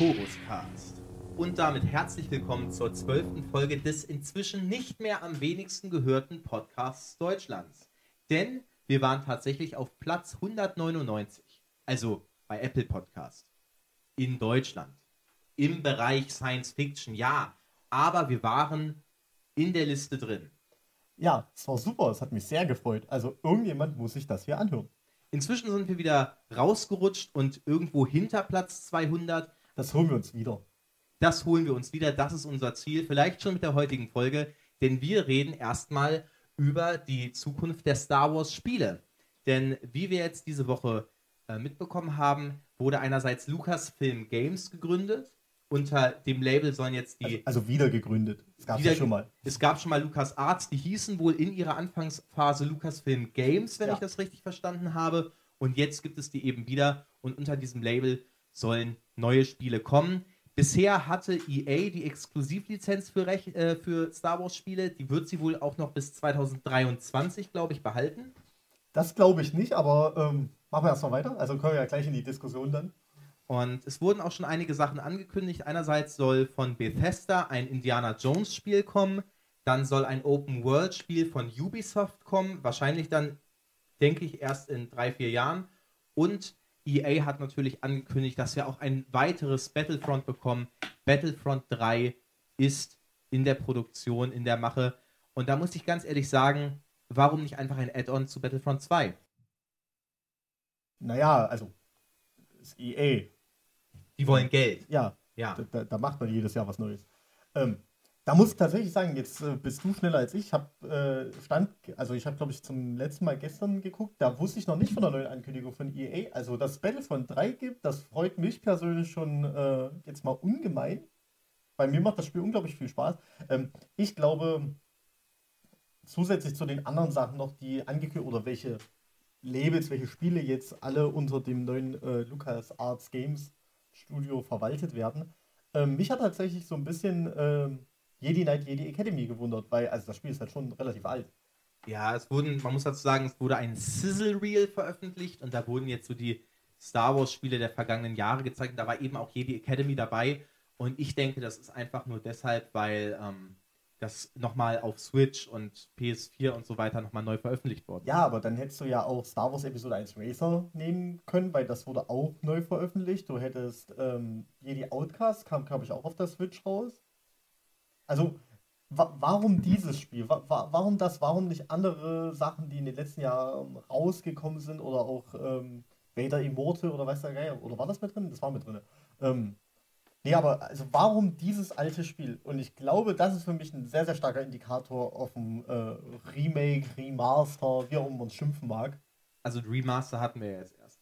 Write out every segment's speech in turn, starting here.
Chorus Cast. Und damit herzlich willkommen zur zwölften Folge des inzwischen nicht mehr am wenigsten gehörten Podcasts Deutschlands. Denn wir waren tatsächlich auf Platz 199, also bei Apple Podcast, in Deutschland. Im Bereich Science Fiction, ja. Aber wir waren in der Liste drin. Ja, es war super, es hat mich sehr gefreut. Also irgendjemand muss sich das hier anhören. Inzwischen sind wir wieder rausgerutscht und irgendwo hinter Platz 200. Das holen wir uns wieder. Das holen wir uns wieder, das ist unser Ziel. Vielleicht schon mit der heutigen Folge, denn wir reden erstmal über die Zukunft der Star Wars Spiele. Denn wie wir jetzt diese Woche äh, mitbekommen haben, wurde einerseits Lucasfilm Games gegründet. Unter dem Label sollen jetzt die. Also, also wieder gegründet. Es gab ja schon mal. Es gab schon mal Lucas Arts, die hießen wohl in ihrer Anfangsphase Lucasfilm Games, wenn ja. ich das richtig verstanden habe. Und jetzt gibt es die eben wieder und unter diesem Label sollen neue Spiele kommen. Bisher hatte EA die Exklusivlizenz für, Rech äh, für Star Wars Spiele. Die wird sie wohl auch noch bis 2023, glaube ich, behalten. Das glaube ich nicht, aber ähm, machen wir erstmal weiter. Also können wir ja gleich in die Diskussion dann. Und es wurden auch schon einige Sachen angekündigt. Einerseits soll von Bethesda ein Indiana Jones Spiel kommen. Dann soll ein Open World Spiel von Ubisoft kommen. Wahrscheinlich dann, denke ich, erst in drei, vier Jahren. Und EA hat natürlich angekündigt, dass wir auch ein weiteres Battlefront bekommen. Battlefront 3 ist in der Produktion, in der Mache. Und da muss ich ganz ehrlich sagen, warum nicht einfach ein Add-on zu Battlefront 2? Naja, also das EA. Die wollen Geld. Ja. ja. Da, da macht man jedes Jahr was Neues. Ähm, da muss ich tatsächlich sagen, jetzt äh, bist du schneller als ich. Ich habe äh, stand, also ich habe glaube ich zum letzten Mal gestern geguckt, da wusste ich noch nicht von der neuen Ankündigung von EA. Also dass Battlefront 3 gibt, das freut mich persönlich schon äh, jetzt mal ungemein. Bei mir macht das Spiel unglaublich viel Spaß. Ähm, ich glaube, zusätzlich zu den anderen Sachen noch, die angekündigt oder welche Labels, welche Spiele jetzt alle unter dem neuen äh, Lucas Arts Games Studio verwaltet werden. Ähm, mich hat tatsächlich so ein bisschen ähm, Jedi Knight Jedi Academy gewundert, weil also das Spiel ist halt schon relativ alt. Ja, es wurden, man muss dazu sagen, es wurde ein Sizzle Reel veröffentlicht und da wurden jetzt so die Star Wars Spiele der vergangenen Jahre gezeigt und da war eben auch Jedi Academy dabei und ich denke, das ist einfach nur deshalb, weil ähm, das nochmal auf Switch und PS4 und so weiter nochmal neu veröffentlicht worden. Ja, aber dann hättest du ja auch Star Wars Episode 1 Racer nehmen können, weil das wurde auch neu veröffentlicht. Du hättest ähm, Jedi Outcast, kam glaube ich auch auf der Switch raus. Also, wa warum dieses Spiel? Wa warum das? Warum nicht andere Sachen, die in den letzten Jahren rausgekommen sind oder auch ähm, Vader Immortal oder weiß der Geier? Oder war das mit drin? Das war mit drin. Ähm, Nee, aber also warum dieses alte Spiel? Und ich glaube, das ist für mich ein sehr, sehr starker Indikator auf ein äh, Remake, Remaster, wie auch immer man es schimpfen mag. Also Remaster hatten wir ja jetzt erst.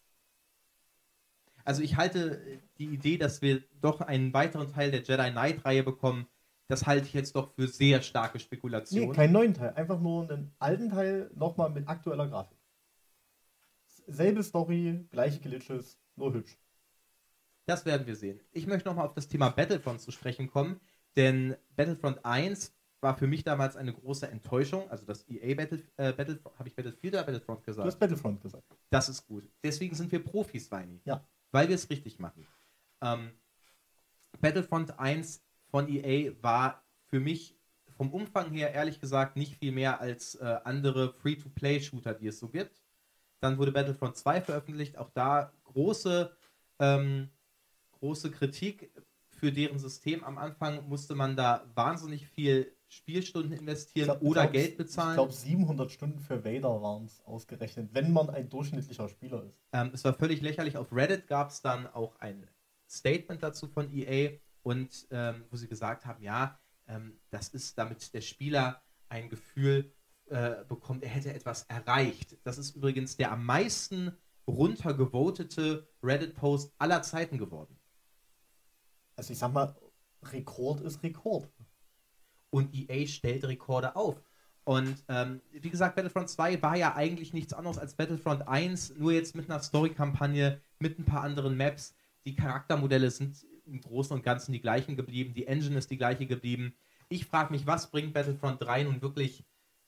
Also ich halte die Idee, dass wir doch einen weiteren Teil der Jedi Knight-Reihe bekommen, das halte ich jetzt doch für sehr starke Spekulation. Nee, keinen neuen Teil, einfach nur einen alten Teil nochmal mit aktueller Grafik. Selbe Story, gleiche Glitches, nur hübsch. Das werden wir sehen. Ich möchte nochmal auf das Thema Battlefront zu sprechen kommen, denn Battlefront 1 war für mich damals eine große Enttäuschung. Also das EA Battle, äh, Battlefront, habe ich Battlefield oder Battlefront gesagt? Du hast Battlefront gesagt. Das ist gut. Deswegen sind wir Profis, Weini. Ja. Weil wir es richtig machen. Ähm, Battlefront 1 von EA war für mich vom Umfang her ehrlich gesagt nicht viel mehr als äh, andere Free-to-Play-Shooter, die es so gibt. Dann wurde Battlefront 2 veröffentlicht, auch da große ähm, große Kritik für deren System. Am Anfang musste man da wahnsinnig viel Spielstunden investieren glaub, oder glaub, Geld bezahlen. Ich glaube, 700 Stunden für Vader waren es ausgerechnet, wenn man ein durchschnittlicher Spieler ist. Ähm, es war völlig lächerlich. Auf Reddit gab es dann auch ein Statement dazu von EA und ähm, wo sie gesagt haben, ja, ähm, das ist, damit der Spieler ein Gefühl äh, bekommt, er hätte etwas erreicht. Das ist übrigens der am meisten runtergevotete Reddit-Post aller Zeiten geworden also ich sag mal, Rekord ist Rekord. Und EA stellt Rekorde auf. Und ähm, wie gesagt, Battlefront 2 war ja eigentlich nichts anderes als Battlefront 1, nur jetzt mit einer Story-Kampagne, mit ein paar anderen Maps. Die Charaktermodelle sind im Großen und Ganzen die gleichen geblieben, die Engine ist die gleiche geblieben. Ich frage mich, was bringt Battlefront 3 nun wirklich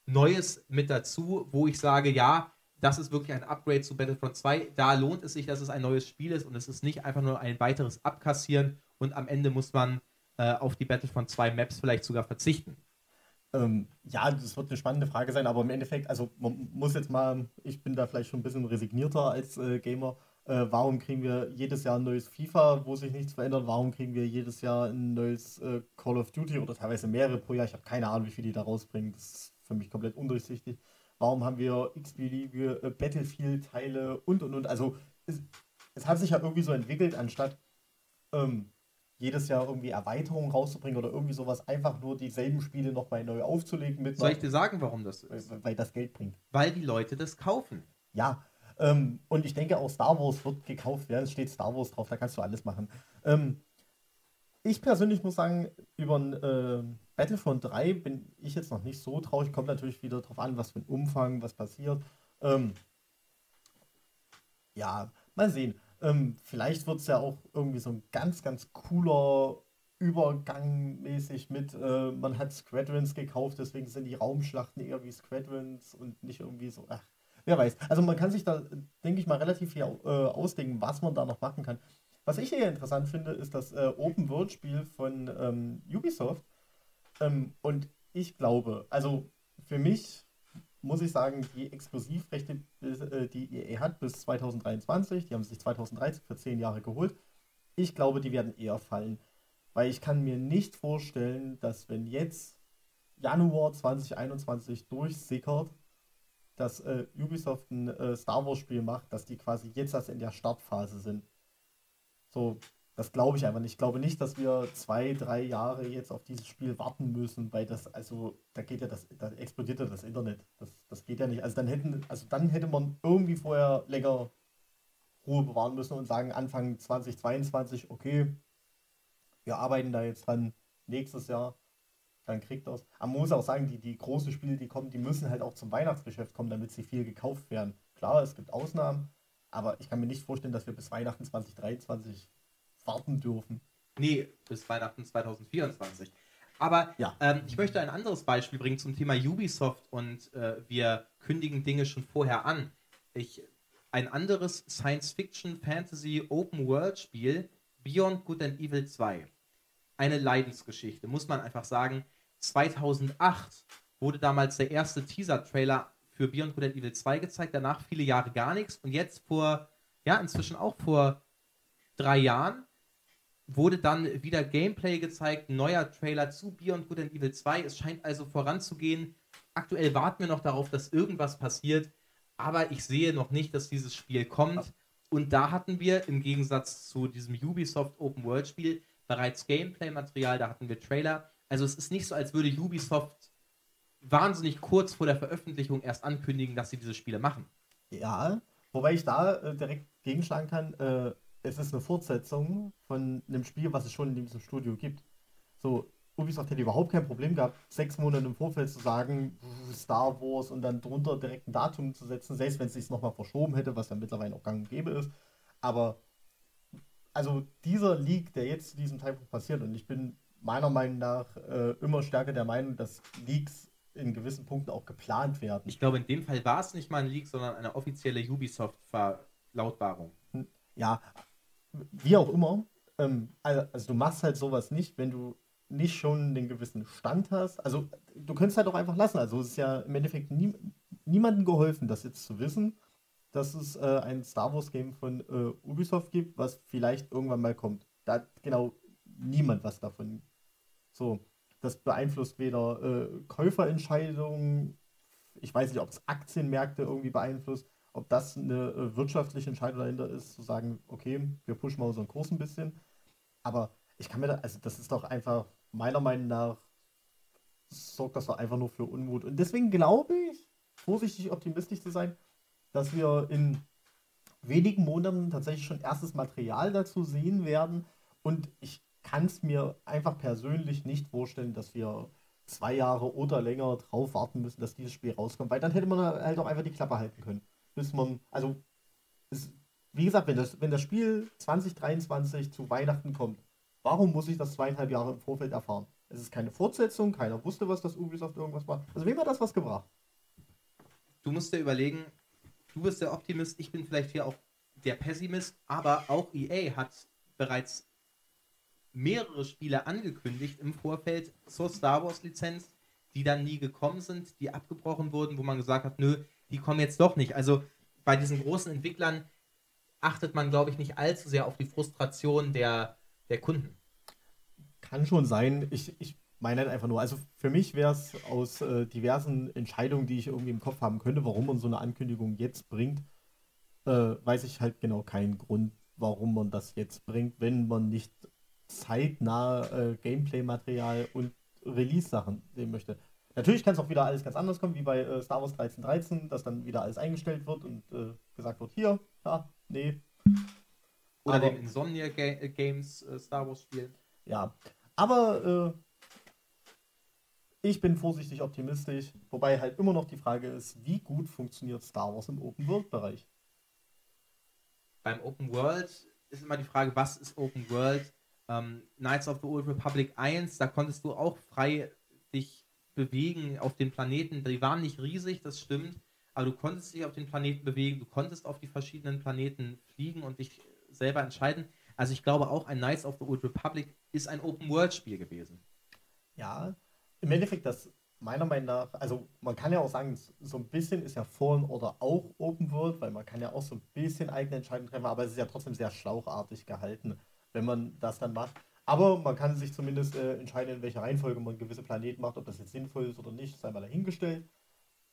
Neues mit dazu, wo ich sage, ja, das ist wirklich ein Upgrade zu Battlefront 2. Da lohnt es sich, dass es ein neues Spiel ist und es ist nicht einfach nur ein weiteres Abkassieren und am Ende muss man äh, auf die Battlefront 2 Maps vielleicht sogar verzichten. Ähm, ja, das wird eine spannende Frage sein, aber im Endeffekt, also man muss jetzt mal, ich bin da vielleicht schon ein bisschen resignierter als äh, Gamer. Äh, warum kriegen wir jedes Jahr ein neues FIFA, wo sich nichts verändert? Warum kriegen wir jedes Jahr ein neues äh, Call of Duty oder teilweise mehrere pro Jahr? Ich habe keine Ahnung, wie viel die da rausbringen. Das ist für mich komplett undurchsichtig. Warum haben wir x-beliebige äh, Battlefield-Teile und und und? Also es, es, hat sich ja irgendwie so entwickelt, anstatt ähm, jedes Jahr irgendwie Erweiterungen rauszubringen oder irgendwie sowas, einfach nur dieselben Spiele nochmal neu aufzulegen. Mit Soll ich dir sagen, warum das ist? Weil, weil das Geld bringt. Weil die Leute das kaufen. Ja, ähm, und ich denke auch Star Wars wird gekauft werden. Es steht Star Wars drauf, da kannst du alles machen. Ähm, ich persönlich muss sagen, über ein äh, Battlefront 3 bin ich jetzt noch nicht so traurig. Kommt natürlich wieder darauf an, was für ein Umfang, was passiert. Ähm, ja, mal sehen. Ähm, vielleicht wird es ja auch irgendwie so ein ganz, ganz cooler Übergang mäßig mit, äh, man hat Squadrons gekauft, deswegen sind die Raumschlachten eher wie Squadrons und nicht irgendwie so, ach, wer weiß. Also man kann sich da, denke ich mal, relativ viel äh, ausdenken, was man da noch machen kann. Was ich hier interessant finde, ist das äh, Open-World-Spiel von ähm, Ubisoft. Ähm, und ich glaube, also für mich muss ich sagen, die Exklusivrechte, äh, die EA hat bis 2023, die haben sich 2013 für 10 Jahre geholt. Ich glaube, die werden eher fallen. Weil ich kann mir nicht vorstellen, dass wenn jetzt Januar 2021 durchsickert, dass äh, Ubisoft ein äh, Star Wars Spiel macht, dass die quasi jetzt erst in der Startphase sind. So, das glaube ich einfach nicht. Ich glaube nicht, dass wir zwei, drei Jahre jetzt auf dieses Spiel warten müssen, weil das, also, da geht ja das, da explodiert ja das Internet. Das, das geht ja nicht. Also dann hätten, also dann hätte man irgendwie vorher länger Ruhe bewahren müssen und sagen, Anfang 2022, okay, wir arbeiten da jetzt dran nächstes Jahr, dann kriegt das. Aber man muss auch sagen, die, die großen Spiele, die kommen, die müssen halt auch zum Weihnachtsgeschäft kommen, damit sie viel gekauft werden. Klar, es gibt Ausnahmen, aber ich kann mir nicht vorstellen, dass wir bis Weihnachten 2023 warten dürfen. Nee, bis Weihnachten 2024. Aber ja. ähm, ich möchte ein anderes Beispiel bringen zum Thema Ubisoft und äh, wir kündigen Dinge schon vorher an. Ich, ein anderes Science-Fiction-Fantasy-Open-World-Spiel, Beyond Good and Evil 2. Eine Leidensgeschichte, muss man einfach sagen. 2008 wurde damals der erste Teaser-Trailer für Beyond Good and Evil 2 gezeigt, danach viele Jahre gar nichts und jetzt vor, ja, inzwischen auch vor drei Jahren wurde dann wieder Gameplay gezeigt, neuer Trailer zu Beyond Good and Evil 2. Es scheint also voranzugehen. Aktuell warten wir noch darauf, dass irgendwas passiert, aber ich sehe noch nicht, dass dieses Spiel kommt. Und da hatten wir im Gegensatz zu diesem Ubisoft Open World Spiel bereits Gameplay-Material, da hatten wir Trailer. Also es ist nicht so, als würde Ubisoft wahnsinnig kurz vor der Veröffentlichung erst ankündigen, dass sie diese Spiele machen. Ja, wobei ich da äh, direkt gegenschlagen kann. Äh, es ist eine Fortsetzung von einem Spiel, was es schon in diesem Studio gibt. So, Ubisoft hätte überhaupt kein Problem gehabt, sechs Monate im Vorfeld zu sagen, Star Wars und dann drunter direkt ein Datum zu setzen, selbst wenn es sich nochmal verschoben hätte, was ja mittlerweile auch gang und gäbe ist. Aber also dieser Leak, der jetzt zu diesem Zeitpunkt passiert, und ich bin meiner Meinung nach äh, immer stärker der Meinung, dass Leaks in gewissen Punkten auch geplant werden. Ich glaube, in dem Fall war es nicht mal ein Leak, sondern eine offizielle Ubisoft-Verlautbarung. Ja, wie auch immer, ähm, also, also, du machst halt sowas nicht, wenn du nicht schon den gewissen Stand hast. Also du könntest halt auch einfach lassen. Also es ist ja im Endeffekt nie, niemandem geholfen, das jetzt zu wissen, dass es äh, ein Star Wars Game von äh, Ubisoft gibt, was vielleicht irgendwann mal kommt. Da hat genau niemand was davon. So, das beeinflusst weder äh, Käuferentscheidungen, ich weiß nicht, ob es Aktienmärkte irgendwie beeinflusst, ob das eine äh, wirtschaftliche Entscheidung dahinter ist, zu sagen, okay, wir pushen mal unseren Kurs ein bisschen. Aber ich kann mir da, also das ist doch einfach, meiner Meinung nach, sorgt das doch einfach nur für Unmut. Und deswegen glaube ich, vorsichtig optimistisch zu sein, dass wir in wenigen Monaten tatsächlich schon erstes Material dazu sehen werden. Und ich kann es mir einfach persönlich nicht vorstellen, dass wir zwei Jahre oder länger drauf warten müssen, dass dieses Spiel rauskommt, weil dann hätte man halt auch einfach die Klappe halten können bis man, also, es, wie gesagt, wenn das, wenn das Spiel 2023 zu Weihnachten kommt, warum muss ich das zweieinhalb Jahre im Vorfeld erfahren? Es ist keine Fortsetzung, keiner wusste, was das Ubisoft irgendwas war. Also, wem hat das was gebracht? Du musst dir überlegen, du bist der Optimist, ich bin vielleicht hier auch der Pessimist, aber auch EA hat bereits mehrere Spiele angekündigt im Vorfeld zur Star Wars Lizenz, die dann nie gekommen sind, die abgebrochen wurden, wo man gesagt hat, nö, die kommen jetzt doch nicht. Also bei diesen großen Entwicklern achtet man, glaube ich, nicht allzu sehr auf die Frustration der, der Kunden. Kann schon sein. Ich, ich meine halt einfach nur, also für mich wäre es aus äh, diversen Entscheidungen, die ich irgendwie im Kopf haben könnte, warum man so eine Ankündigung jetzt bringt, äh, weiß ich halt genau keinen Grund, warum man das jetzt bringt, wenn man nicht zeitnah äh, Gameplay-Material und Release-Sachen sehen möchte. Natürlich kann es auch wieder alles ganz anders kommen, wie bei äh, Star Wars 1313, dass dann wieder alles eingestellt wird und äh, gesagt wird, hier, ja, nee. Oder aber, dem Insomnia Ga äh, Games äh, Star Wars Spiel. Ja, aber äh, ich bin vorsichtig optimistisch, wobei halt immer noch die Frage ist, wie gut funktioniert Star Wars im Open-World-Bereich? Beim Open World ist immer die Frage, was ist Open World? Ähm, Knights of the Old Republic 1, da konntest du auch frei dich bewegen auf den Planeten. Die waren nicht riesig, das stimmt, aber du konntest dich auf den Planeten bewegen, du konntest auf die verschiedenen Planeten fliegen und dich selber entscheiden. Also ich glaube auch, ein Knights of the Old Republic ist ein Open-World-Spiel gewesen. Ja, im Endeffekt das meiner Meinung nach, also man kann ja auch sagen, so ein bisschen ist ja Fallen oder auch Open World, weil man kann ja auch so ein bisschen eigene Entscheidungen treffen, aber es ist ja trotzdem sehr schlauchartig gehalten, wenn man das dann macht. Aber man kann sich zumindest äh, entscheiden, in welcher Reihenfolge man gewisse Planeten macht, ob das jetzt sinnvoll ist oder nicht, sei mal dahingestellt.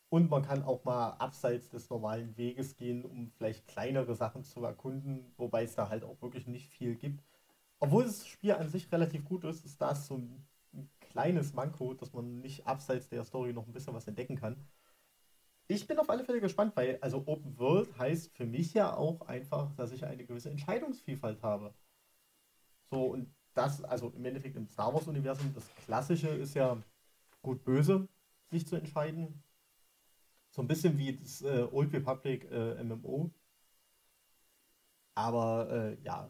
Und man kann auch mal abseits des normalen Weges gehen, um vielleicht kleinere Sachen zu erkunden, wobei es da halt auch wirklich nicht viel gibt. Obwohl das Spiel an sich relativ gut ist, ist das so ein kleines Manko, dass man nicht abseits der Story noch ein bisschen was entdecken kann. Ich bin auf alle Fälle gespannt, weil also Open World heißt für mich ja auch einfach, dass ich eine gewisse Entscheidungsvielfalt habe. So, und das, also im Endeffekt im Star Wars-Universum, das Klassische ist ja gut böse, sich zu entscheiden. So ein bisschen wie das äh, Old Republic äh, MMO. Aber äh, ja,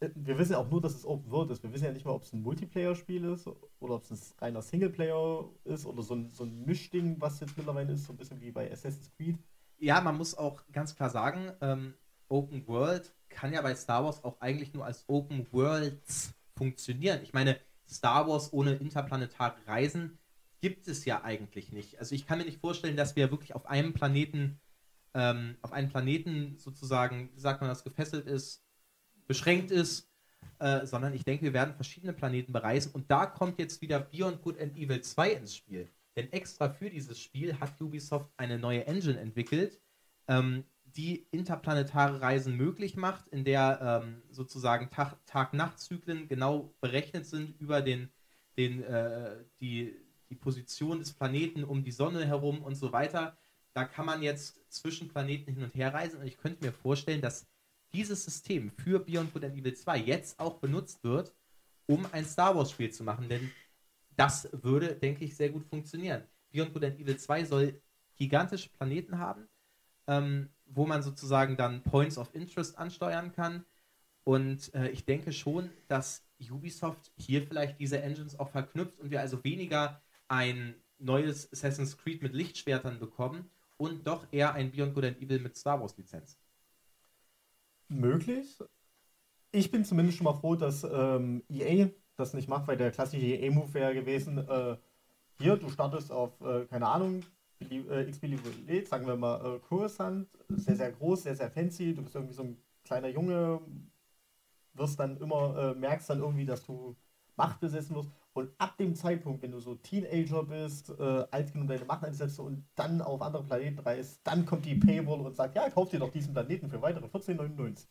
wir wissen ja auch nur, dass es Open World ist. Wir wissen ja nicht mal, ob es ein Multiplayer-Spiel ist oder ob es ein reiner Singleplayer ist oder so ein, so ein Mischding, was jetzt mittlerweile ist, so ein bisschen wie bei Assassin's Creed. Ja, man muss auch ganz klar sagen, ähm, Open World kann ja bei Star Wars auch eigentlich nur als Open Worlds funktionieren. Ich meine, Star Wars ohne interplanetare Reisen gibt es ja eigentlich nicht. Also ich kann mir nicht vorstellen, dass wir wirklich auf einem Planeten, ähm, auf einen Planeten sozusagen, wie sagt man das, gefesselt ist, beschränkt ist, äh, sondern ich denke, wir werden verschiedene Planeten bereisen und da kommt jetzt wieder Beyond Good and Evil 2 ins Spiel. Denn extra für dieses Spiel hat Ubisoft eine neue Engine entwickelt, ähm, die interplanetare Reisen möglich macht, in der ähm, sozusagen Tag-Nacht-Zyklen genau berechnet sind über den, den, äh, die, die Position des Planeten um die Sonne herum und so weiter. Da kann man jetzt zwischen Planeten hin und her reisen und ich könnte mir vorstellen, dass dieses System für Beyond Good and Evil 2 jetzt auch benutzt wird, um ein Star Wars Spiel zu machen, denn das würde, denke ich, sehr gut funktionieren. Beyond Good and Evil 2 soll gigantische Planeten haben, ähm, wo man sozusagen dann Points of Interest ansteuern kann. Und äh, ich denke schon, dass Ubisoft hier vielleicht diese Engines auch verknüpft und wir also weniger ein neues Assassin's Creed mit Lichtschwertern bekommen und doch eher ein Beyond Good and Evil mit Star Wars Lizenz möglich. Ich bin zumindest schon mal froh, dass ähm, EA das nicht macht, weil der klassische EA-Move wäre gewesen, äh, hier, du startest auf, äh, keine Ahnung, äh, X-Believe, sagen wir mal, äh, Coruscant, sehr, sehr groß, sehr, sehr fancy, du bist irgendwie so ein kleiner Junge, wirst dann immer, äh, merkst dann irgendwie, dass du Macht besessen wirst und ab dem Zeitpunkt, wenn du so Teenager bist, äh, alt genug deine Macht einsetzt und dann auf andere Planeten reist, dann kommt die Paywall und sagt, ja, kauf dir doch diesen Planeten für weitere 14,99.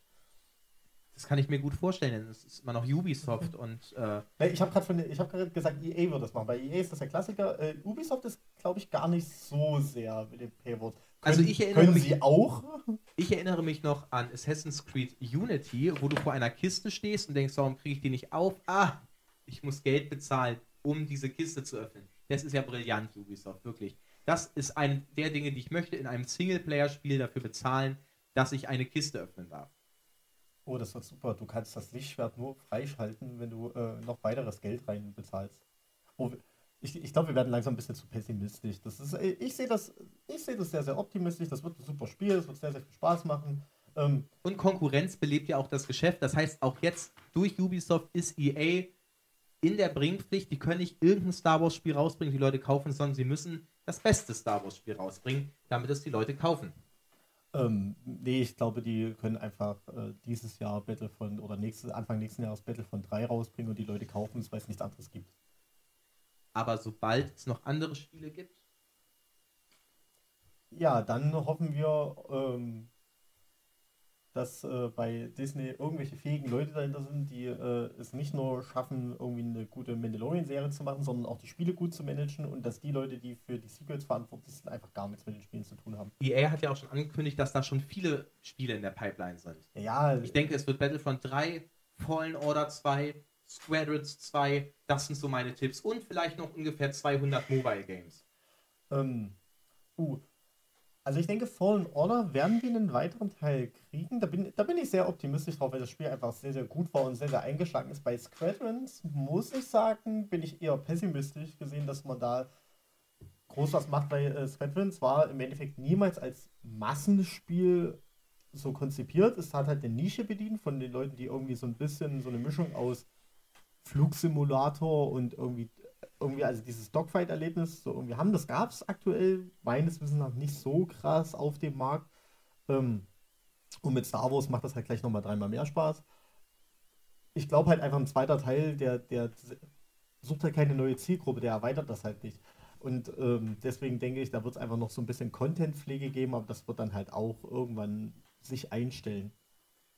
Das kann ich mir gut vorstellen, denn es ist immer noch Ubisoft und. Äh ich habe gerade hab gesagt, EA wird das machen. Bei EA ist das der Klassiker. Äh, Ubisoft ist, glaube ich, gar nicht so sehr mit den Paywalls. also ich erinnere können mich, Sie auch? Ich erinnere mich noch an Assassin's Creed Unity, wo du vor einer Kiste stehst und denkst, warum kriege ich die nicht auf? Ah, ich muss Geld bezahlen, um diese Kiste zu öffnen. Das ist ja brillant, Ubisoft, wirklich. Das ist eine der Dinge, die ich möchte in einem Singleplayer-Spiel dafür bezahlen, dass ich eine Kiste öffnen darf. Oh, das wird super. Du kannst das Lichtschwert nur freischalten, wenn du äh, noch weiteres Geld rein bezahlst. Oh, ich, ich glaube, wir werden langsam ein bisschen zu pessimistisch. Das ist, äh, ich sehe das, seh das sehr, sehr optimistisch. Das wird ein super Spiel. Es wird sehr, sehr viel Spaß machen. Ähm, Und Konkurrenz belebt ja auch das Geschäft. Das heißt, auch jetzt durch Ubisoft ist EA in der Bringpflicht. Die können nicht irgendein Star Wars-Spiel rausbringen, die Leute kaufen, sondern sie müssen das beste Star Wars-Spiel rausbringen, damit es die Leute kaufen. ähm, nee, ich glaube, die können einfach äh, dieses Jahr Battlefront oder nächstes, Anfang nächsten Jahres Battlefront 3 rausbringen und die Leute kaufen es, weil es nichts anderes gibt. Aber sobald es noch andere Spiele gibt, Ja, dann hoffen wir, ähm, dass äh, bei Disney irgendwelche fähigen Leute dahinter sind, die äh, es nicht nur schaffen, irgendwie eine gute Mandalorian-Serie zu machen, sondern auch die Spiele gut zu managen und dass die Leute, die für die Sequels verantwortlich sind, einfach gar nichts mit den Spielen zu tun haben. EA hat ja auch schon angekündigt, dass da schon viele Spiele in der Pipeline sind. Ja, Ich denke, es wird Battlefront 3, Fallen Order 2, Squadrons 2, das sind so meine Tipps. Und vielleicht noch ungefähr 200 Mobile Games. Ähm, uh, also ich denke, Fallen Order werden wir einen weiteren Teil kriegen. Da bin, da bin ich sehr optimistisch drauf, weil das Spiel einfach sehr, sehr gut war und sehr, sehr eingeschlagen ist. Bei Squadrons muss ich sagen, bin ich eher pessimistisch gesehen, dass man da groß was macht, weil äh, Squadrons war im Endeffekt niemals als Massenspiel so konzipiert. Es hat halt eine Nische bedient von den Leuten, die irgendwie so ein bisschen so eine Mischung aus Flugsimulator und irgendwie irgendwie, also dieses Dogfight-Erlebnis, so irgendwie haben, das gab es aktuell meines Wissens nach nicht so krass auf dem Markt. Ähm, und mit Star Wars macht das halt gleich nochmal dreimal mehr Spaß. Ich glaube halt einfach ein zweiter Teil, der, der sucht halt keine neue Zielgruppe, der erweitert das halt nicht. Und ähm, deswegen denke ich, da wird es einfach noch so ein bisschen Contentpflege geben, aber das wird dann halt auch irgendwann sich einstellen.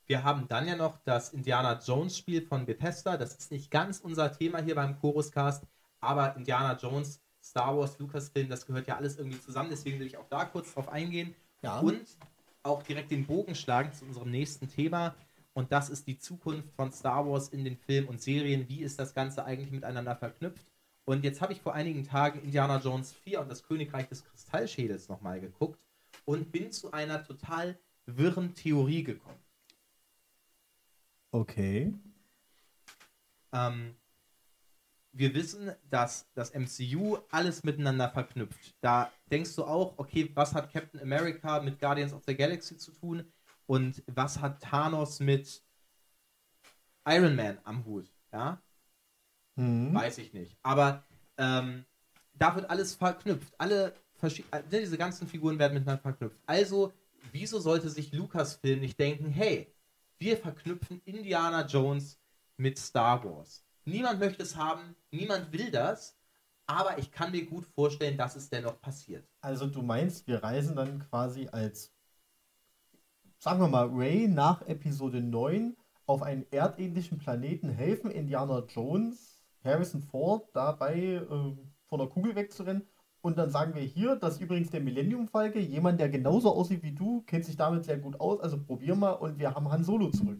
Wir haben dann ja noch das Indiana Jones Spiel von Bethesda. Das ist nicht ganz unser Thema hier beim Choruscast, aber Indiana Jones, Star Wars, Lucasfilm, das gehört ja alles irgendwie zusammen. Deswegen will ich auch da kurz drauf eingehen Ja. und auch direkt den Bogen schlagen zu unserem nächsten Thema. Und das ist die Zukunft von Star Wars in den Filmen und Serien. Wie ist das Ganze eigentlich miteinander verknüpft? Und jetzt habe ich vor einigen Tagen Indiana Jones 4 und das Königreich des Kristallschädels nochmal geguckt und bin zu einer total wirren Theorie gekommen. Okay. Ähm, wir wissen, dass das MCU alles miteinander verknüpft. Da denkst du auch, okay, was hat Captain America mit Guardians of the Galaxy zu tun und was hat Thanos mit Iron Man am Hut? Ja, Hm. weiß ich nicht. Aber ähm, da wird alles verknüpft. Alle äh, diese ganzen Figuren werden miteinander verknüpft. Also, wieso sollte sich Lucasfilm nicht denken, hey, wir verknüpfen Indiana Jones mit Star Wars? Niemand möchte es haben, niemand will das, aber ich kann mir gut vorstellen, dass es dennoch passiert. Also du meinst, wir reisen dann quasi als, sagen wir mal, Ray nach Episode 9 auf einen erdähnlichen Planeten, helfen Indiana Jones, Harrison Ford dabei, äh, von der Kugel wegzurennen. Und dann sagen wir hier, das ist übrigens der Millennium-Falke, jemand, der genauso aussieht wie du, kennt sich damit sehr gut aus, also probier mal und wir haben Han Solo zurück.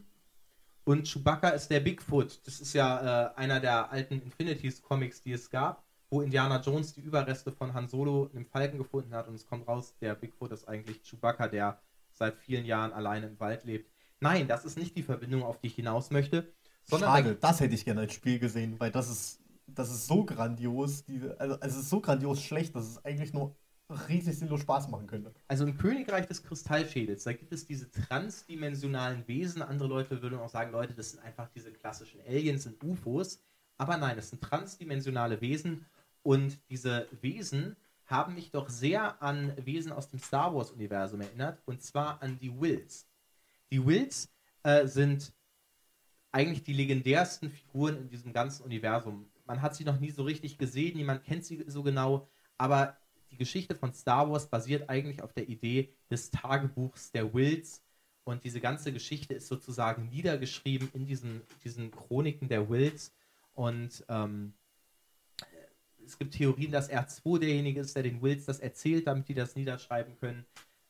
Und Chewbacca ist der Bigfoot. Das ist ja äh, einer der alten Infinities-Comics, die es gab, wo Indiana Jones die Überreste von Han Solo im Falken gefunden hat. Und es kommt raus, der Bigfoot ist eigentlich Chewbacca, der seit vielen Jahren alleine im Wald lebt. Nein, das ist nicht die Verbindung, auf die ich hinaus möchte. Schade, das hätte ich gerne als Spiel gesehen, weil das ist, das ist so grandios, die, also, es ist so grandios schlecht, dass es eigentlich nur riesig sinnlos Spaß machen könnte. Also im Königreich des Kristallschädels, da gibt es diese transdimensionalen Wesen. Andere Leute würden auch sagen, Leute, das sind einfach diese klassischen Aliens und UFOs. Aber nein, das sind transdimensionale Wesen. Und diese Wesen haben mich doch sehr an Wesen aus dem Star Wars-Universum erinnert. Und zwar an die Wills. Die Wills äh, sind eigentlich die legendärsten Figuren in diesem ganzen Universum. Man hat sie noch nie so richtig gesehen, niemand kennt sie so genau, aber die Geschichte von Star Wars basiert eigentlich auf der Idee des Tagebuchs der Wills und diese ganze Geschichte ist sozusagen niedergeschrieben in diesen, diesen Chroniken der Wills und ähm, es gibt Theorien, dass R2 derjenige ist, der den Wills das erzählt, damit die das niederschreiben können.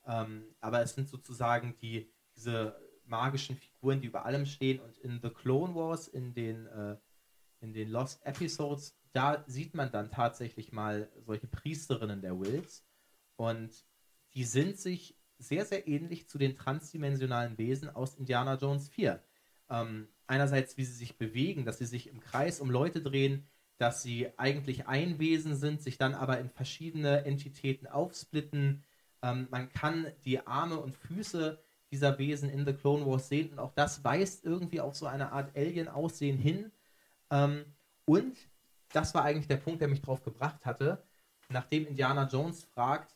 Ähm, aber es sind sozusagen die, diese magischen Figuren, die über allem stehen. Und in The Clone Wars, in den, äh, in den Lost Episodes, da sieht man dann tatsächlich mal solche Priesterinnen der Wills. Und die sind sich sehr, sehr ähnlich zu den transdimensionalen Wesen aus Indiana Jones 4. Ähm, einerseits, wie sie sich bewegen, dass sie sich im Kreis um Leute drehen, dass sie eigentlich ein Wesen sind, sich dann aber in verschiedene Entitäten aufsplitten. Ähm, man kann die Arme und Füße dieser Wesen in The Clone Wars sehen. Und auch das weist irgendwie auf so eine Art Alien-Aussehen hin. Ähm, und das war eigentlich der Punkt, der mich drauf gebracht hatte. Nachdem Indiana Jones fragt,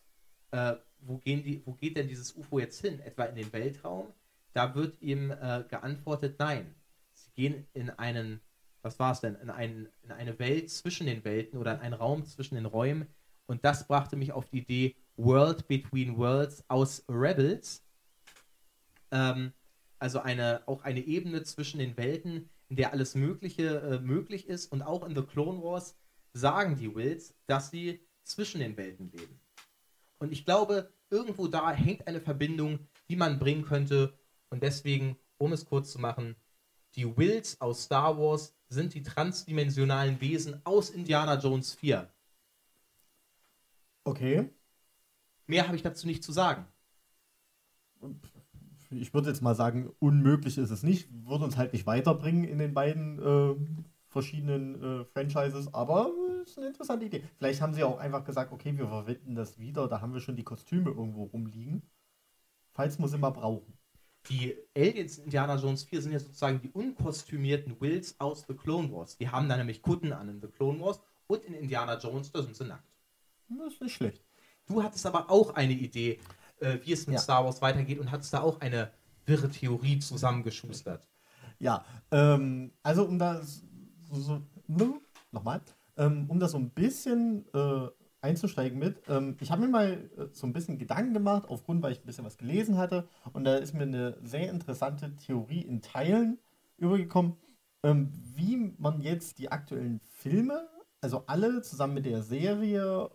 äh, wo, gehen die, wo geht denn dieses UFO jetzt hin? Etwa in den Weltraum? Da wird ihm äh, geantwortet, nein. Sie gehen in einen, was war es denn, in, einen, in eine Welt zwischen den Welten oder in einen Raum zwischen den Räumen. Und das brachte mich auf die Idee World Between Worlds aus Rebels. Ähm, also eine, auch eine Ebene zwischen den Welten, in der alles Mögliche äh, möglich ist. Und auch in The Clone Wars sagen die Wills, dass sie zwischen den Welten leben. Und ich glaube, irgendwo da hängt eine Verbindung, die man bringen könnte. Und deswegen, um es kurz zu machen, die Wills aus Star Wars sind die transdimensionalen Wesen aus Indiana Jones 4. Okay. Mehr habe ich dazu nicht zu sagen. Ich würde jetzt mal sagen, unmöglich ist es nicht. Würde uns halt nicht weiterbringen in den beiden äh, verschiedenen äh, Franchises, aber ist eine interessante Idee. Vielleicht haben sie auch einfach gesagt, okay, wir verwenden das wieder, da haben wir schon die Kostüme irgendwo rumliegen. Falls wir sie mal brauchen. Die Aliens in Indiana Jones 4 sind ja sozusagen die unkostümierten Wills aus The Clone Wars. Die haben da nämlich Kutten an in The Clone Wars und in Indiana Jones, da sind sie nackt. Das ist nicht schlecht. Du hattest aber auch eine Idee, äh, wie es mit ja. Star Wars weitergeht und hattest da auch eine wirre Theorie zusammengeschustert. Ja, ähm, also um das so, so, nochmal, ähm, um das so ein bisschen äh, einzusteigen mit, ähm, ich habe mir mal äh, so ein bisschen Gedanken gemacht, aufgrund, weil ich ein bisschen was gelesen hatte und da ist mir eine sehr interessante Theorie in Teilen übergekommen, ähm, wie man jetzt die aktuellen Filme, also alle zusammen mit der Serie,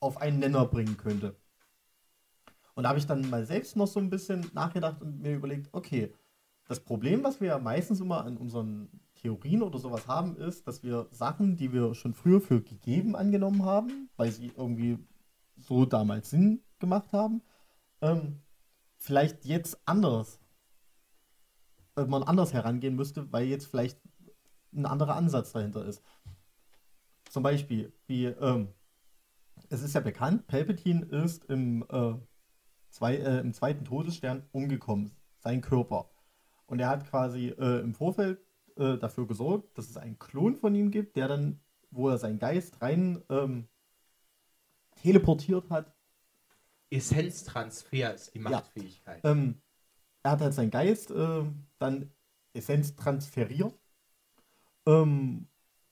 auf einen Nenner bringen könnte. Und da habe ich dann mal selbst noch so ein bisschen nachgedacht und mir überlegt, okay, das Problem, was wir ja meistens immer an unseren Theorien oder sowas haben, ist, dass wir Sachen, die wir schon früher für gegeben angenommen haben, weil sie irgendwie so damals Sinn gemacht haben, ähm, vielleicht jetzt anders, äh, man anders herangehen müsste, weil jetzt vielleicht ein anderer Ansatz dahinter ist. Zum Beispiel, wie, ähm, es ist ja bekannt, Palpatine ist im, äh, zwei, äh, im zweiten Todesstern umgekommen, sein Körper. Und er hat quasi äh, im Vorfeld äh, dafür gesorgt, dass es einen Klon von ihm gibt, der dann, wo er seinen Geist rein ähm, teleportiert hat. Essenztransfer ist die Machtfähigkeit. Ja. Ähm, er hat halt seinen Geist äh, dann Essenz transferiert. Ähm,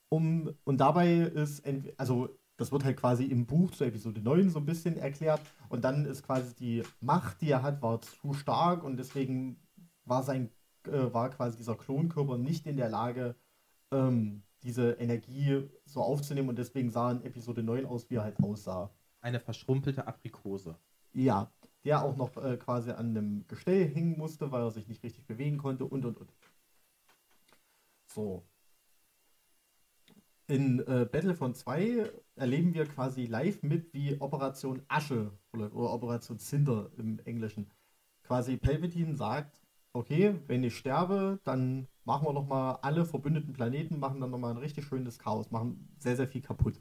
um, und dabei ist, also das wird halt quasi im Buch zu Episode 9 so ein bisschen erklärt. Und dann ist quasi die Macht, die er hat, war zu stark und deswegen war sein äh, war quasi dieser Klonkörper nicht in der Lage, ähm, diese Energie so aufzunehmen und deswegen sah in Episode 9 aus, wie er halt aussah. Eine verschrumpelte Aprikose. Ja, der auch noch äh, quasi an einem Gestell hängen musste, weil er sich nicht richtig bewegen konnte und und und. So. In äh, Battlefront 2 erleben wir quasi live mit, wie Operation Asche oder, oder Operation Cinder im Englischen. Quasi Palpatine sagt, okay, wenn ich sterbe, dann machen wir nochmal alle verbündeten Planeten, machen dann nochmal ein richtig schönes Chaos, machen sehr, sehr viel kaputt.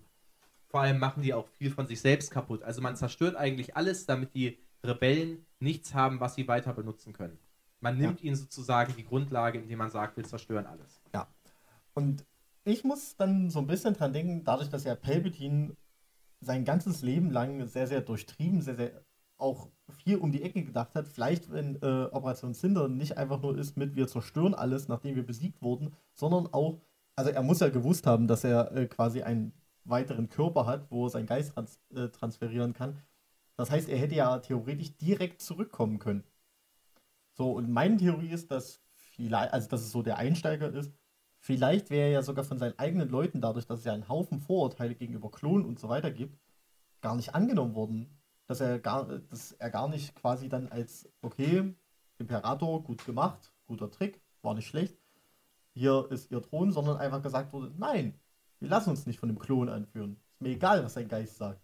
Vor allem machen die auch viel von sich selbst kaputt. Also man zerstört eigentlich alles, damit die Rebellen nichts haben, was sie weiter benutzen können. Man nimmt ja. ihnen sozusagen die Grundlage, indem man sagt, wir zerstören alles. Ja. Und ich muss dann so ein bisschen dran denken, dadurch, dass ja Palpatine sein ganzes Leben lang sehr, sehr durchtrieben, sehr, sehr auch viel um die Ecke gedacht hat. Vielleicht, wenn äh, Operation Cinder nicht einfach nur ist mit wir zerstören alles, nachdem wir besiegt wurden, sondern auch, also er muss ja gewusst haben, dass er äh, quasi einen weiteren Körper hat, wo er seinen Geist trans äh, transferieren kann. Das heißt, er hätte ja theoretisch direkt zurückkommen können. So, und meine Theorie ist, dass vielleicht, also dass es so der Einsteiger ist, vielleicht wäre er ja sogar von seinen eigenen Leuten, dadurch, dass es ja einen Haufen Vorurteile gegenüber Klonen und so weiter gibt, gar nicht angenommen worden dass er gar, dass er gar nicht quasi dann als, okay, Imperator, gut gemacht, guter Trick, war nicht schlecht, hier ist ihr Thron, sondern einfach gesagt wurde, nein, wir lassen uns nicht von dem Klon anführen. Ist mir egal, was sein Geist sagt.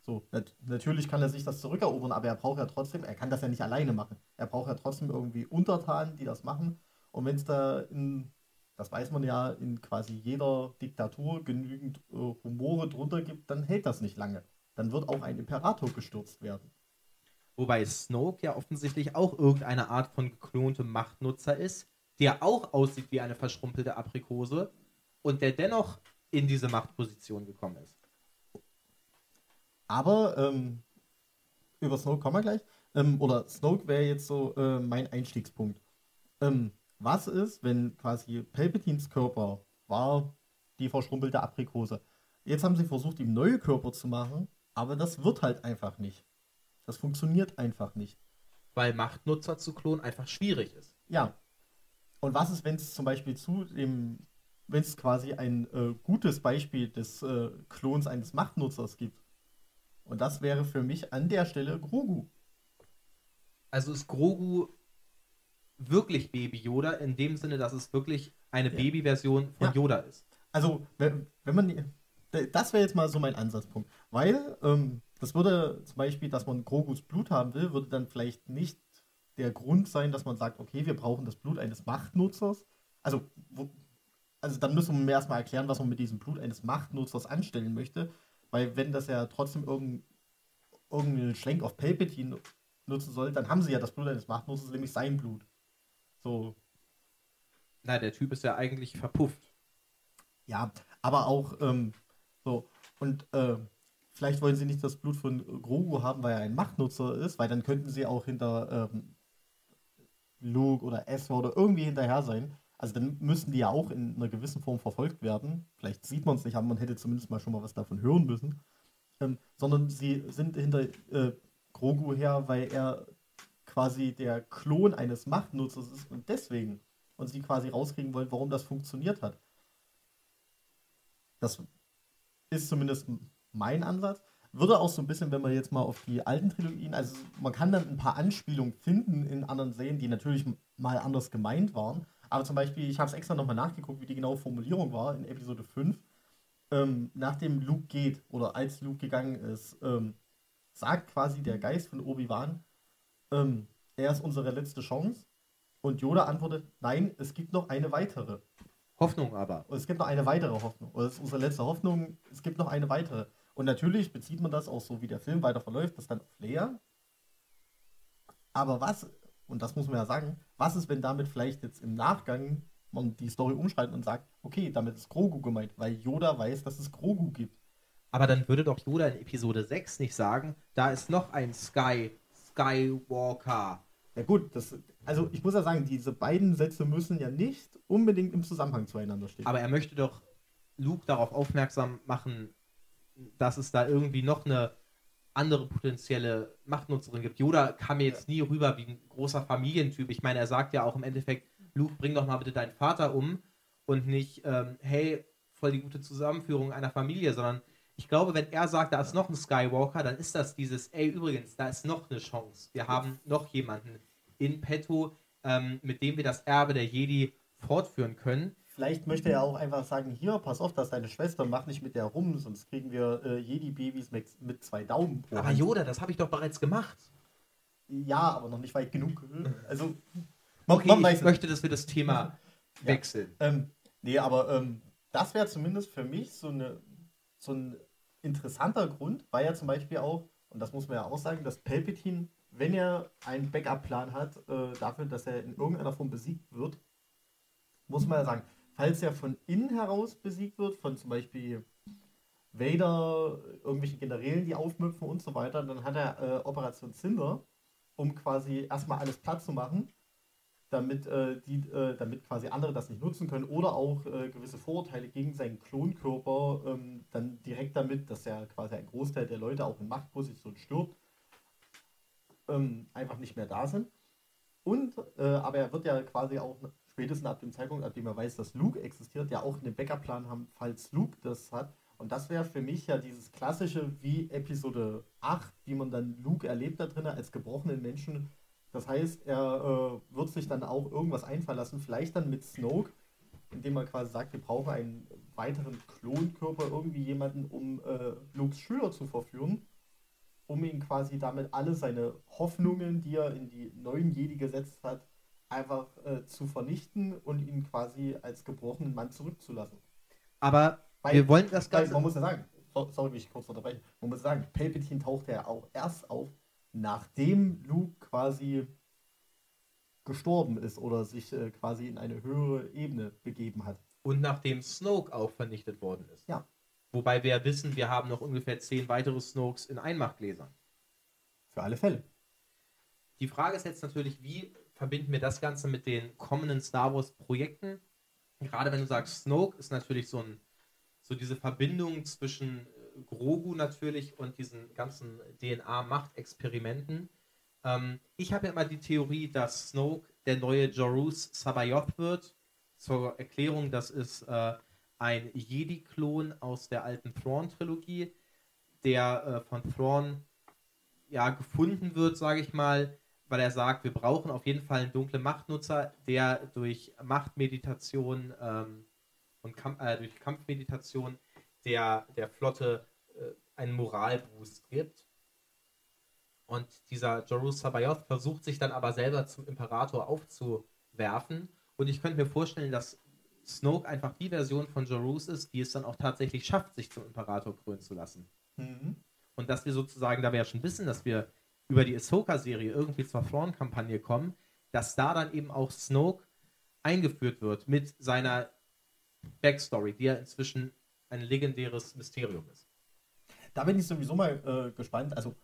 So, nat natürlich kann er sich das zurückerobern, aber er braucht ja trotzdem, er kann das ja nicht alleine machen. Er braucht ja trotzdem irgendwie Untertanen, die das machen. Und wenn es da in, das weiß man ja, in quasi jeder Diktatur genügend äh, Humore drunter gibt, dann hält das nicht lange dann wird auch ein Imperator gestürzt werden. Wobei Snoke ja offensichtlich auch irgendeine Art von geklontem Machtnutzer ist, der auch aussieht wie eine verschrumpelte Aprikose und der dennoch in diese Machtposition gekommen ist. Aber ähm, über Snoke kommen wir gleich. Ähm, oder Snoke wäre jetzt so äh, mein Einstiegspunkt. Ähm, was ist, wenn quasi Palpatines Körper war die verschrumpelte Aprikose? Jetzt haben sie versucht, ihm neue Körper zu machen, aber das wird halt einfach nicht. Das funktioniert einfach nicht. Weil Machtnutzer zu klonen einfach schwierig ist. Ja. Und was ist, wenn es zum Beispiel zu dem, wenn es quasi ein äh, gutes Beispiel des äh, Klons eines Machtnutzers gibt? Und das wäre für mich an der Stelle Grogu. Also ist Grogu wirklich Baby Yoda in dem Sinne, dass es wirklich eine Ja. Babyversion von Ja. Yoda ist. Also, wenn, wenn man. Das wäre jetzt mal so mein Ansatzpunkt. Weil, ähm, das würde zum Beispiel, dass man Grogus Blut haben will, würde dann vielleicht nicht der Grund sein, dass man sagt, okay, wir brauchen das Blut eines Machtnutzers. Also, wo, also dann müssen wir mir erstmal erklären, was man mit diesem Blut eines Machtnutzers anstellen möchte. Weil wenn das ja trotzdem irgendein, irgendeinen Schlenk auf Palpatine nutzen soll, dann haben sie ja das Blut eines Machtnutzers, nämlich sein Blut. So, Na, der Typ ist ja eigentlich verpufft. Ja, aber auch ähm, so. Und äh, vielleicht wollen sie nicht das Blut von Grogu haben, weil er ein Machtnutzer ist, weil dann könnten sie auch hinter ähm, Luke oder Ezra oder irgendwie hinterher sein. Also dann müssten die ja auch in einer gewissen Form verfolgt werden. Vielleicht sieht man es nicht, aber man hätte zumindest mal schon mal was davon hören müssen. Ähm, sondern sie sind hinter äh, Grogu her, weil er quasi der Klon eines Machtnutzers ist und deswegen und sie quasi rauskriegen wollen, warum das funktioniert hat. Das ist zumindest mein Ansatz. Würde auch so ein bisschen, wenn man jetzt mal auf die alten Trilogien, also man kann dann ein paar Anspielungen finden in anderen Serien, die natürlich mal anders gemeint waren. Aber zum Beispiel, ich habe es extra nochmal nachgeguckt, wie die genaue Formulierung war in Episode 5. Ähm, nachdem Luke geht oder als Luke gegangen ist, ähm, sagt quasi der Geist von Obi-Wan, ähm, er ist unsere letzte Chance. Und Yoda antwortet, nein, es gibt noch eine weitere. Hoffnung aber. Und es gibt noch eine weitere Hoffnung. Oder es ist unsere letzte Hoffnung, es gibt noch eine weitere. Und natürlich bezieht man das auch so, wie der Film weiter verläuft, das dann auf Leia. Aber was, und das muss man ja sagen, was ist, wenn damit vielleicht jetzt im Nachgang man die Story umschreitet und sagt, okay, damit ist Grogu gemeint, weil Yoda weiß, dass es Grogu gibt. Aber dann würde doch Yoda in Episode 6 nicht sagen, da ist noch ein Sky, Skywalker. Ja gut, das, also ich muss ja sagen, diese beiden Sätze müssen ja nicht unbedingt im Zusammenhang zueinander stehen. Aber er möchte doch Luke darauf aufmerksam machen, dass es da irgendwie noch eine andere potenzielle Machtnutzerin gibt. Yoda kam mir jetzt nie rüber wie ein großer Familientyp. Ich meine, er sagt ja auch im Endeffekt, Luke, bring doch mal bitte deinen Vater um und nicht, ähm, hey, voll die gute Zusammenführung einer Familie, sondern ich glaube, wenn er sagt, da ist noch ein Skywalker, dann ist das dieses, ey, übrigens, da ist noch eine Chance. Wir haben noch jemanden in petto, ähm, mit dem wir das Erbe der Jedi fortführen können. Vielleicht möchte er auch einfach sagen, hier, pass auf, dass deine Schwester, mach nicht mit der rum, sonst kriegen wir äh, Jedi-Babys mit, mit zwei Daumen pro Aber. Yoda, das habe ich doch bereits gemacht. Ja, aber noch nicht weit genug. Also, Okay, man ich weiß es. möchte, dass wir das Thema Ja. wechseln. Ähm, nee, aber ähm, das wäre zumindest für mich so, eine, so ein interessanter Grund, weil ja zum Beispiel auch, und das muss man ja auch sagen, dass Palpatine, wenn er einen Backup-Plan hat, äh, dafür, dass er in irgendeiner Form besiegt wird, muss man ja sagen, falls er von innen heraus besiegt wird, von zum Beispiel Vader, irgendwelchen Generälen, die aufmüpfen und so weiter, dann hat er äh, Operation Cinder, um quasi erstmal alles platt zu machen damit, äh, die, äh, damit quasi andere das nicht nutzen können oder auch äh, gewisse Vorurteile gegen seinen Klonkörper ähm, dann direkt damit, dass ja quasi ein Großteil der Leute auch in Machtpositionen stirbt, ähm, einfach nicht mehr da sind. Und, äh, aber er wird ja quasi auch spätestens ab dem Zeitpunkt, ab dem er weiß, dass Luke existiert, ja auch einen Backup-Plan haben, falls Luke das hat. Und das wäre für mich ja dieses klassische wie Episode 8, wie man dann Luke erlebt da drin als gebrochenen Menschen, das heißt, er äh, wird sich dann auch irgendwas einfallen lassen, vielleicht dann mit Snoke, indem er quasi sagt, wir brauchen einen weiteren Klonkörper, irgendwie jemanden, um äh, Lukes Schüler zu verführen, um ihn quasi damit alle seine Hoffnungen, die er in die neuen Jedi gesetzt hat, einfach äh, zu vernichten und ihn quasi als gebrochenen Mann zurückzulassen. Aber Weil- wir wollen das Ganze. man muss ja sagen, so- sorry, wie ich kurz unterbreche, man muss sagen, Palpatine taucht ja auch erst auf, nachdem Luke quasi gestorben ist oder sich äh, quasi in eine höhere Ebene begeben hat. Und nachdem Snoke auch vernichtet worden ist. Ja. Wobei wir ja wissen, wir haben noch ungefähr zehn weitere Snokes in Einmachgläsern. Für alle Fälle. Die Frage ist jetzt natürlich, wie verbinden wir das Ganze mit den kommenden Star Wars Projekten? Gerade wenn du sagst, Snoke ist natürlich so, ein, so diese Verbindung zwischen Grogu natürlich und diesen ganzen DNA-Machtexperimenten. Ähm, ich habe ja immer die Theorie, dass Snoke der neue Jorus Sabayoth wird. Zur Erklärung, das ist äh, ein Jedi-Klon aus der alten Thrawn-Trilogie, der äh, von Thrawn ja, gefunden wird, sage ich mal, weil er sagt, wir brauchen auf jeden Fall einen dunklen Machtnutzer, der durch Machtmeditation ähm, und Kamp äh, durch Kampfmeditation der, der Flotte äh, einen Moralboost gibt. Und dieser Jorus Sabayoth versucht sich dann aber selber zum Imperator aufzuwerfen. Und ich könnte mir vorstellen, dass Snoke einfach die Version von Jorus ist, die es dann auch tatsächlich schafft, sich zum Imperator krönen zu lassen. Mhm. Und dass wir sozusagen, da wir ja schon wissen, dass wir über die Ahsoka-Serie irgendwie zur Thrawn-Kampagne kommen, dass da dann eben auch Snoke eingeführt wird mit seiner Backstory, die ja inzwischen ein legendäres Mysterium ist. Da bin ich sowieso mal äh, gespannt. Also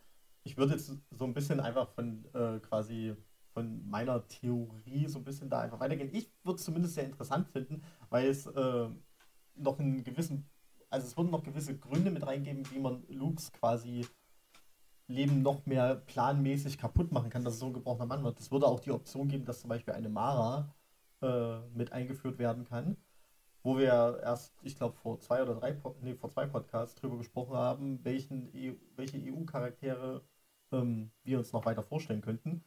ich würde jetzt so ein bisschen einfach von äh, quasi von meiner Theorie so ein bisschen da einfach weitergehen. Ich würde es zumindest sehr interessant finden, weil es äh, noch einen gewissen, also es würden noch gewisse Gründe mit reingeben, wie man Lukes quasi Leben noch mehr planmäßig kaputt machen kann, dass es so ein gebrochener Mann wird. Es würde auch die Option geben, dass zum Beispiel eine Mara äh, mit eingeführt werden kann wo wir erst, ich glaube, vor zwei oder drei, nee, vor zwei Podcasts drüber gesprochen haben, welchen EU, welche EU-Charaktere ähm, wir uns noch weiter vorstellen könnten.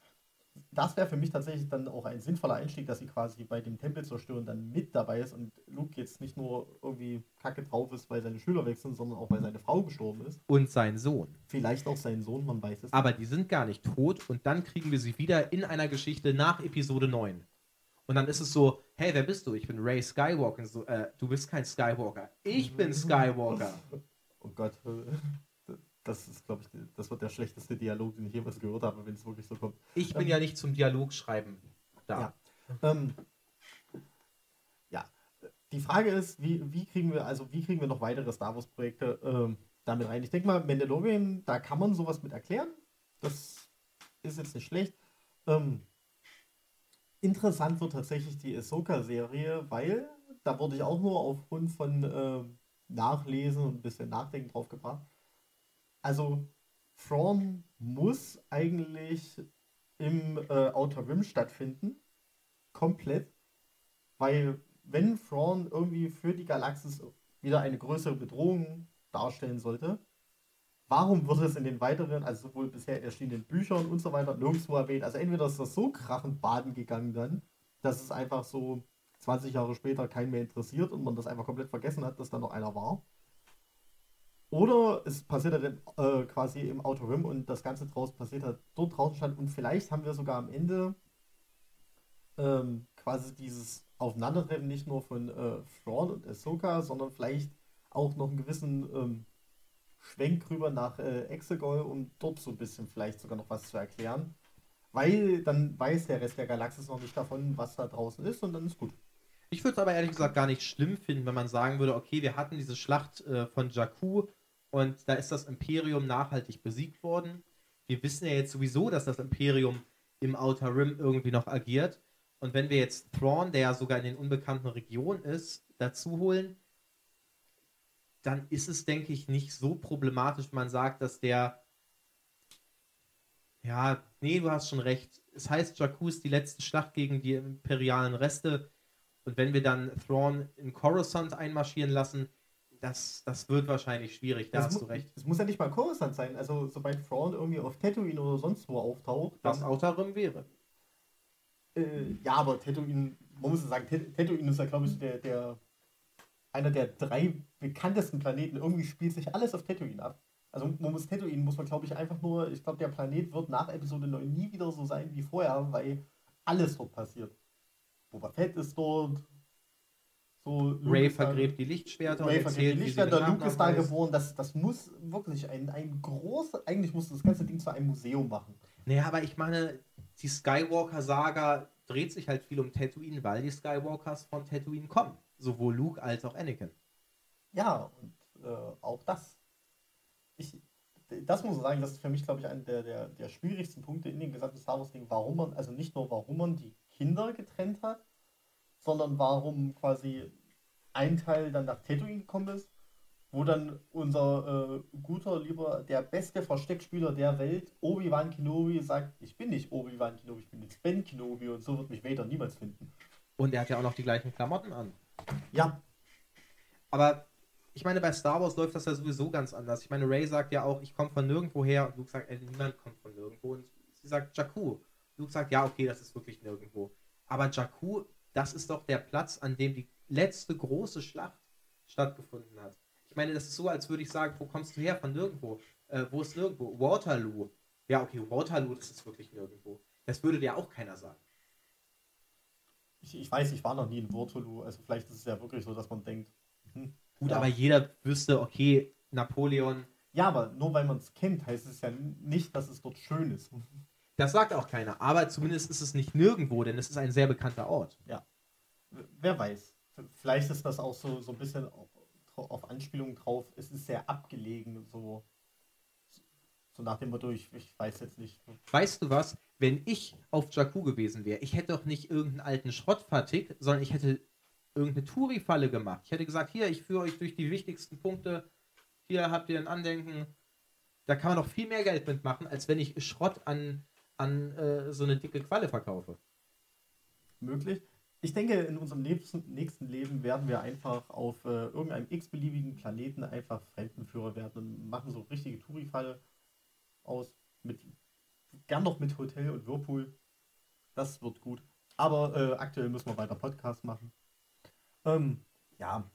Das wäre für mich tatsächlich dann auch ein sinnvoller Einstieg, dass sie quasi bei dem Tempelzerstören dann mit dabei ist und Luke jetzt nicht nur irgendwie kacke drauf ist, weil seine Schüler wechseln, sondern auch weil seine Frau gestorben ist. Und sein Sohn. Vielleicht auch sein Sohn, man weiß es. Aber die sind gar nicht tot und dann kriegen wir sie wieder in einer Geschichte nach Episode 9. Und dann ist es so, hey, wer bist du? Ich bin Ray Skywalker. So, äh, du bist kein Skywalker. Ich bin Skywalker. Oh Gott. Das ist, glaube ich, das wird der schlechteste Dialog, den ich jemals gehört habe, wenn es wirklich so kommt. Ich bin ähm, ja nicht zum Dialogschreiben da. Ja. Ähm, ja. Die Frage ist, wie, wie kriegen wir, also wie kriegen wir noch weitere Star Wars-Projekte ähm, damit rein? Ich denke mal, Mandalorian, da kann man sowas mit erklären. Das ist jetzt nicht schlecht. Ähm, Interessant wird tatsächlich die Ahsoka-Serie, weil da wurde ich auch nur aufgrund von äh, Nachlesen und ein bisschen Nachdenken drauf gebracht. Also, Thrawn muss eigentlich im äh, Outer Rim stattfinden. Komplett. Weil, wenn Thrawn irgendwie für die Galaxis wieder eine größere Bedrohung darstellen sollte, warum wird es in den weiteren, also sowohl bisher erschienenen Büchern und so weiter, nirgendwo erwähnt? Also entweder ist das so krachend baden gegangen dann, dass es einfach so 20 Jahre später keinen mehr interessiert und man das einfach komplett vergessen hat, dass da noch einer war. Oder es passiert halt äh, quasi im Outer Rim und das Ganze draußen passiert hat dort draußen stand und vielleicht haben wir sogar am Ende ähm, quasi dieses Aufeinandertreffen nicht nur von äh, Thrawn und Ahsoka, sondern vielleicht auch noch einen gewissen ähm, Schwenk rüber nach äh, Exegol, um dort so ein bisschen vielleicht sogar noch was zu erklären. Weil dann weiß der Rest der Galaxis noch nicht davon, was da draußen ist und dann ist gut. Ich würde es aber ehrlich gesagt gar nicht schlimm finden, wenn man sagen würde, okay, wir hatten diese Schlacht äh, von Jakku und da ist das Imperium nachhaltig besiegt worden. Wir wissen ja jetzt sowieso, dass das Imperium im Outer Rim irgendwie noch agiert. Und wenn wir jetzt Thrawn, der ja sogar in den unbekannten Regionen ist, dazu holen, dann ist es, denke ich, nicht so problematisch, wenn man sagt, dass der. Ja, nee, du hast schon recht. Es heißt, Jakku ist die letzte Schlacht gegen die imperialen Reste. Und wenn wir dann Thrawn in Coruscant einmarschieren lassen, das, das wird wahrscheinlich schwierig, da das hast du recht. Es muss ja nicht mal Coruscant sein. Also, sobald Thrawn irgendwie auf Tatooine oder sonst wo auftaucht. Was Outer wäre. Äh, ja, aber Tatooine, man muss sagen, Tatooine ist ja, glaube ich, der, der einer der drei bekanntesten Planeten. Irgendwie spielt sich alles auf Tatooine ab. Also man muss Tatooine, muss man glaube ich einfach nur, ich glaube der Planet wird nach Episode 9 nie wieder so sein wie vorher, weil alles dort passiert. Boba Fett ist dort, So, Ray vergräbt die Lichtschwerter Ray vergräbt die Lichtschwerter, Luke ist da geboren. Das, das muss wirklich ein, ein großes, eigentlich muss das ganze Ding zu einem Museum machen. Naja, aber ich meine, die Skywalker-Saga dreht sich halt viel um Tatooine, weil die Skywalkers von Tatooine kommen. Sowohl Luke als auch Anakin. Ja, und äh, auch das. Ich, das muss ich sagen, das ist für mich, glaube ich, einer der, der, der schwierigsten Punkte in dem gesamten Star Wars-Ding, warum man, also nicht nur warum man die Kinder getrennt hat, sondern warum quasi ein Teil dann nach Tatooine gekommen ist, wo dann unser äh, guter, lieber, der beste Versteckspieler der Welt, Obi-Wan Kenobi, sagt, ich bin nicht Obi-Wan Kenobi, ich bin jetzt Ben Kenobi und so wird mich Vader niemals finden. Und er hat ja auch noch die gleichen Klamotten an. Ja, Aber ich meine, bei Star Wars läuft das ja sowieso ganz anders. Ich meine, Ray sagt ja auch, ich komme von nirgendwo her. Und Luke sagt, ey, niemand kommt von nirgendwo. Und sie sagt Jakku. Luke sagt, ja, okay, das ist wirklich nirgendwo. Aber Jakku, das ist doch der Platz, an dem die letzte große Schlacht stattgefunden hat. Ich meine, das ist so, als würde ich sagen, wo kommst du her? Von nirgendwo. Äh, wo ist nirgendwo? Waterloo. Ja, okay, Waterloo, das ist wirklich nirgendwo. Das würde dir auch keiner sagen. Ich, ich weiß, ich war noch nie in Waterloo, also vielleicht ist es ja wirklich so, dass man denkt, hm, Gut, Ja. aber jeder wüsste, okay, Napoleon, Ja, aber nur weil man es kennt, heißt es ja nicht, dass es dort schön ist. Das sagt auch keiner, aber zumindest ist es nicht nirgendwo, denn es ist ein sehr bekannter Ort. W- Wer weiß. Vielleicht ist das auch so, so ein bisschen auf, auf Anspielung drauf. Es ist sehr abgelegen, so, so nach dem Motto, ich, ich weiß jetzt nicht. Weißt du was? Wenn ich auf Jakku gewesen wäre, ich hätte doch nicht irgendeinen alten Schrott vertickt, sondern ich hätte irgendeine Touri-Falle gemacht. Ich hätte gesagt, hier, ich führe euch durch die wichtigsten Punkte. Hier habt ihr ein Andenken. Da kann man noch viel mehr Geld mitmachen, als wenn ich Schrott an, an äh, so eine dicke Qualle verkaufe. Möglich. Ich denke, in unserem nächsten, nächsten Leben werden wir einfach auf äh, irgendeinem x-beliebigen Planeten einfach Fremdenführer werden und machen so richtige Touri-Falle aus. Mit, gern noch mit Hotel und Whirlpool. Das wird gut. Aber äh, aktuell müssen wir weiter Podcast machen. Ähm, ja.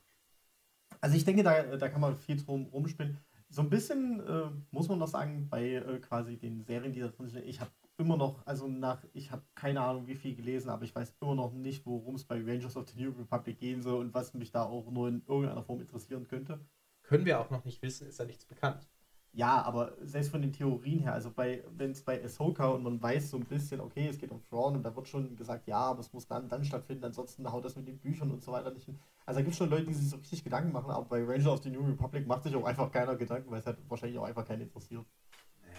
Also ich denke, da, da kann man viel drum rumspielen. So ein bisschen äh, muss man noch sagen, bei äh, quasi den Serien, die da drin sind, ich habe immer noch, also nach, ich habe keine Ahnung, wie viel gelesen, aber ich weiß immer noch nicht, worum es bei Rangers of the New Republic gehen soll und was mich da auch nur in irgendeiner Form interessieren könnte. Können wir auch noch nicht wissen, ist da nichts bekannt. Ja, aber selbst von den Theorien her, also bei, wenn es bei Ahsoka und man weiß so ein bisschen, okay, es geht um Thrawn und da wird schon gesagt, ja, aber es muss dann, dann stattfinden, ansonsten haut das mit den Büchern und so weiter nicht hin. Also da gibt es schon Leute, die sich so richtig Gedanken machen, aber bei Rangers of the New Republic macht sich auch einfach keiner Gedanken, weil es halt wahrscheinlich auch einfach keinen interessiert.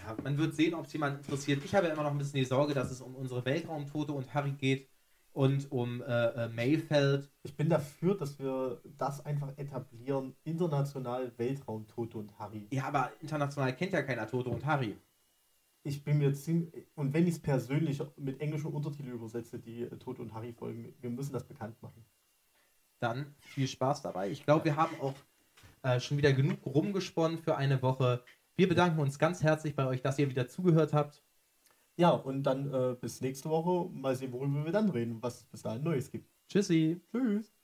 Ja, man wird sehen, ob es jemand interessiert. Ich habe ja immer noch ein bisschen die Sorge, dass es um unsere Weltraumtote und Harry geht und um äh, äh, Mayfeld. Ich bin dafür, dass wir das einfach etablieren, international Weltraum, Toto und Harry. Ja, aber international kennt ja keiner Toto und Harry. Ich bin mir ziemlich, und wenn ich es persönlich mit englischen Untertiteln übersetze, die äh, Toto und Harry folgen, wir müssen das bekannt machen. Dann viel Spaß dabei. Ich glaube, wir haben auch äh, schon wieder genug rumgesponnen für eine Woche. Wir bedanken uns ganz herzlich bei euch, dass ihr wieder zugehört habt. Ja, und dann äh, bis nächste Woche mal sehen, worüber wir dann reden, was es bis dahin Neues gibt. Tschüssi. Tschüss.